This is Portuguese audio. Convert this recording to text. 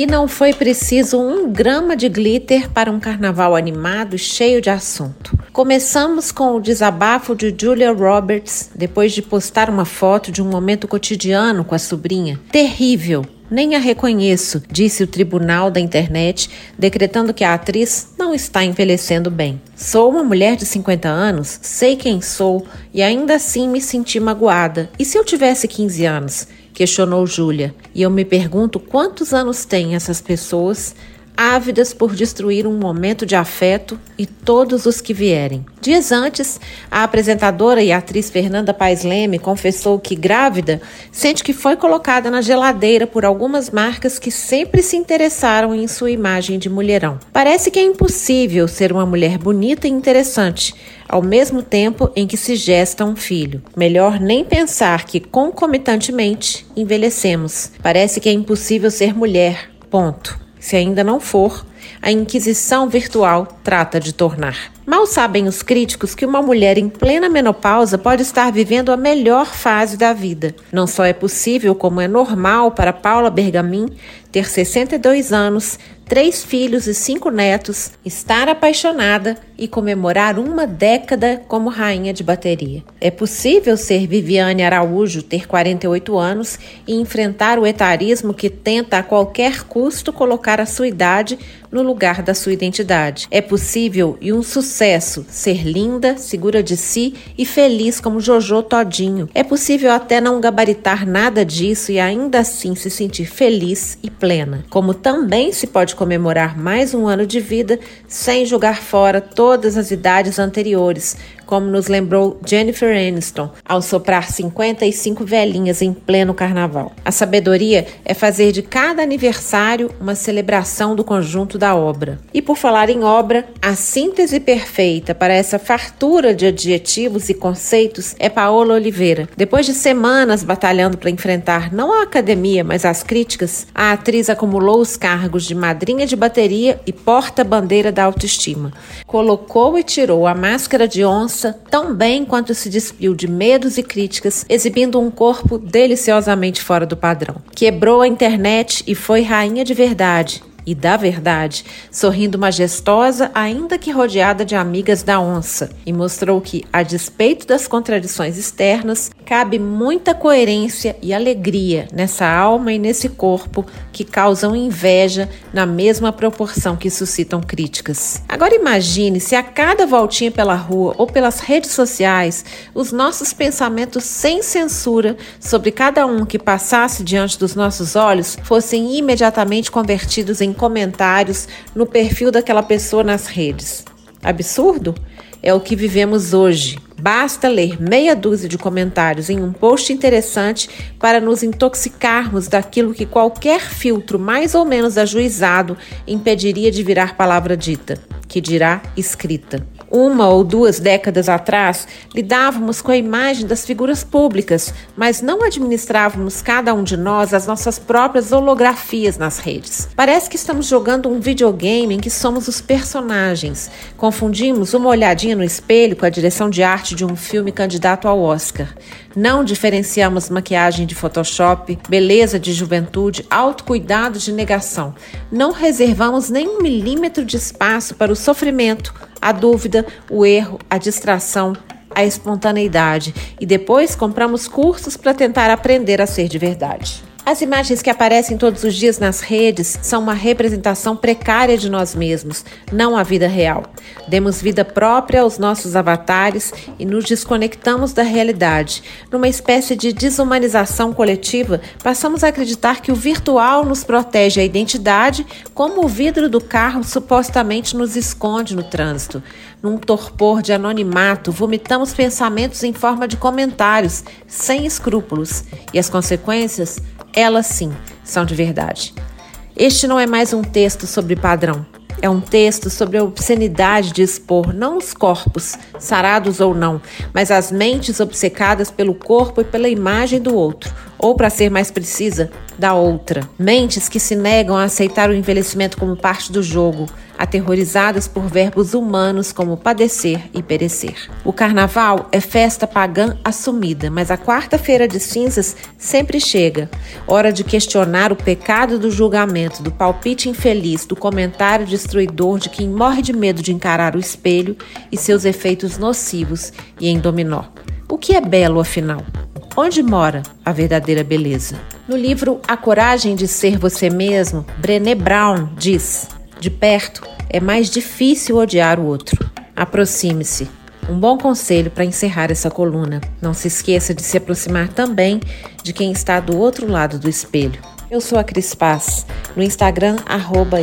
E não foi preciso um grama de glitter para um carnaval animado e cheio de assunto. Começamos com o desabafo de Julia Roberts, depois de postar uma foto de um momento cotidiano com a sobrinha. Terrível, nem a reconheço, disse o tribunal da internet, decretando que a atriz não está envelhecendo bem. Sou uma mulher de 50 anos, sei quem sou e ainda assim me senti magoada. E se eu tivesse 15 anos? questionou Júlia. E eu me pergunto quantos anos têm essas pessoas ávidas por destruir um momento de afeto e todos os que vierem. Dias antes, a apresentadora e atriz Fernanda Paes Leme confessou que, grávida, sente que foi colocada na geladeira por algumas marcas que sempre se interessaram em sua imagem de mulherão. Parece que é impossível ser uma mulher bonita e interessante, ao mesmo tempo em que se gesta um filho. Melhor nem pensar que, concomitantemente, envelhecemos. Parece que é impossível ser mulher. Ponto. Se ainda não for, a Inquisição virtual trata de tornar. Mal sabem os críticos que uma mulher em plena menopausa pode estar vivendo a melhor fase da vida. Não só é possível, como é normal para Paula Bergamin ter 62 anos, três filhos e cinco netos, estar apaixonada e comemorar uma década como rainha de bateria. É possível ser Viviane Araújo, ter 48 anos e enfrentar o etarismo que tenta a qualquer custo colocar a sua idade no lugar da sua identidade. É e um sucesso ser linda, segura de si e feliz como Jojo Todinho. É possível até não gabaritar nada disso e ainda assim se sentir feliz e plena. Como também se pode comemorar mais um ano de vida sem jogar fora todas as idades anteriores, como nos lembrou Jennifer Aniston ao soprar 55 velhinhas em pleno carnaval. A sabedoria é fazer de cada aniversário uma celebração do conjunto da obra. E por falar em obra, a síntese perfeita para essa fartura de adjetivos e conceitos é Paola Oliveira. Depois de semanas batalhando para enfrentar não a academia, mas as críticas, a atriz acumulou os cargos de madrinha de bateria e porta-bandeira da autoestima. Colocou e tirou a máscara de onça tão bem quanto se despiu de medos e críticas, exibindo um corpo deliciosamente fora do padrão. Quebrou a internet e foi rainha de verdade, e da verdade, sorrindo majestosa, ainda que rodeada de amigas da onça, e mostrou que, a despeito das contradições externas, cabe muita coerência e alegria nessa alma e nesse corpo que causam inveja na mesma proporção que suscitam críticas. Agora imagine se a cada voltinha pela rua ou pelas redes sociais, os nossos pensamentos sem censura sobre cada um que passasse diante dos nossos olhos fossem imediatamente convertidos em comentários no perfil daquela pessoa nas redes. Absurdo? É o que vivemos hoje. Basta ler meia dúzia de comentários em um post interessante para nos intoxicarmos daquilo que qualquer filtro mais ou menos ajuizado impediria de virar palavra dita, que dirá escrita. Uma ou duas décadas atrás, lidávamos com a imagem das figuras públicas, mas não administrávamos cada um de nós as nossas próprias holografias nas redes. Parece que estamos jogando um videogame em que somos os personagens. Confundimos uma olhadinha no espelho com a direção de arte de um filme candidato ao Oscar. Não diferenciamos maquiagem de Photoshop, beleza de juventude, autocuidado de negação. Não reservamos nem um milímetro de espaço para o sofrimento, a dúvida, o erro, a distração, a espontaneidade. E depois compramos cursos para tentar aprender a ser de verdade. As imagens que aparecem todos os dias nas redes são uma representação precária de nós mesmos, não a vida real. Demos vida própria aos nossos avatares e nos desconectamos da realidade. Numa espécie de desumanização coletiva, passamos a acreditar que o virtual nos protege a identidade, como o vidro do carro supostamente nos esconde no trânsito. Num torpor de anonimato, vomitamos pensamentos em forma de comentários, sem escrúpulos. E as consequências? Elas sim são de verdade. Este não é mais um texto sobre padrão. É um texto sobre a obscenidade de expor não os corpos, sarados ou não, mas as mentes obcecadas pelo corpo e pela imagem do outro, ou, para ser mais precisa, da outra. Mentes que se negam a aceitar o envelhecimento como parte do jogo, aterrorizadas por verbos humanos como padecer e perecer. O carnaval é festa pagã assumida, mas a quarta-feira de cinzas sempre chega. Hora de questionar o pecado do julgamento, do palpite infeliz, do comentário destruidor de quem morre de medo de encarar o espelho e seus efeitos nocivos e em dominó. O que é belo, afinal? Onde mora a verdadeira beleza? No livro A Coragem de Ser Você Mesmo, Brené Brown diz: De perto é mais difícil odiar o outro. Aproxime-se. Um bom conselho para encerrar essa coluna. Não se esqueça de se aproximar também de quem está do outro lado do espelho. Eu sou a Cris Paz, no Instagram, arroba.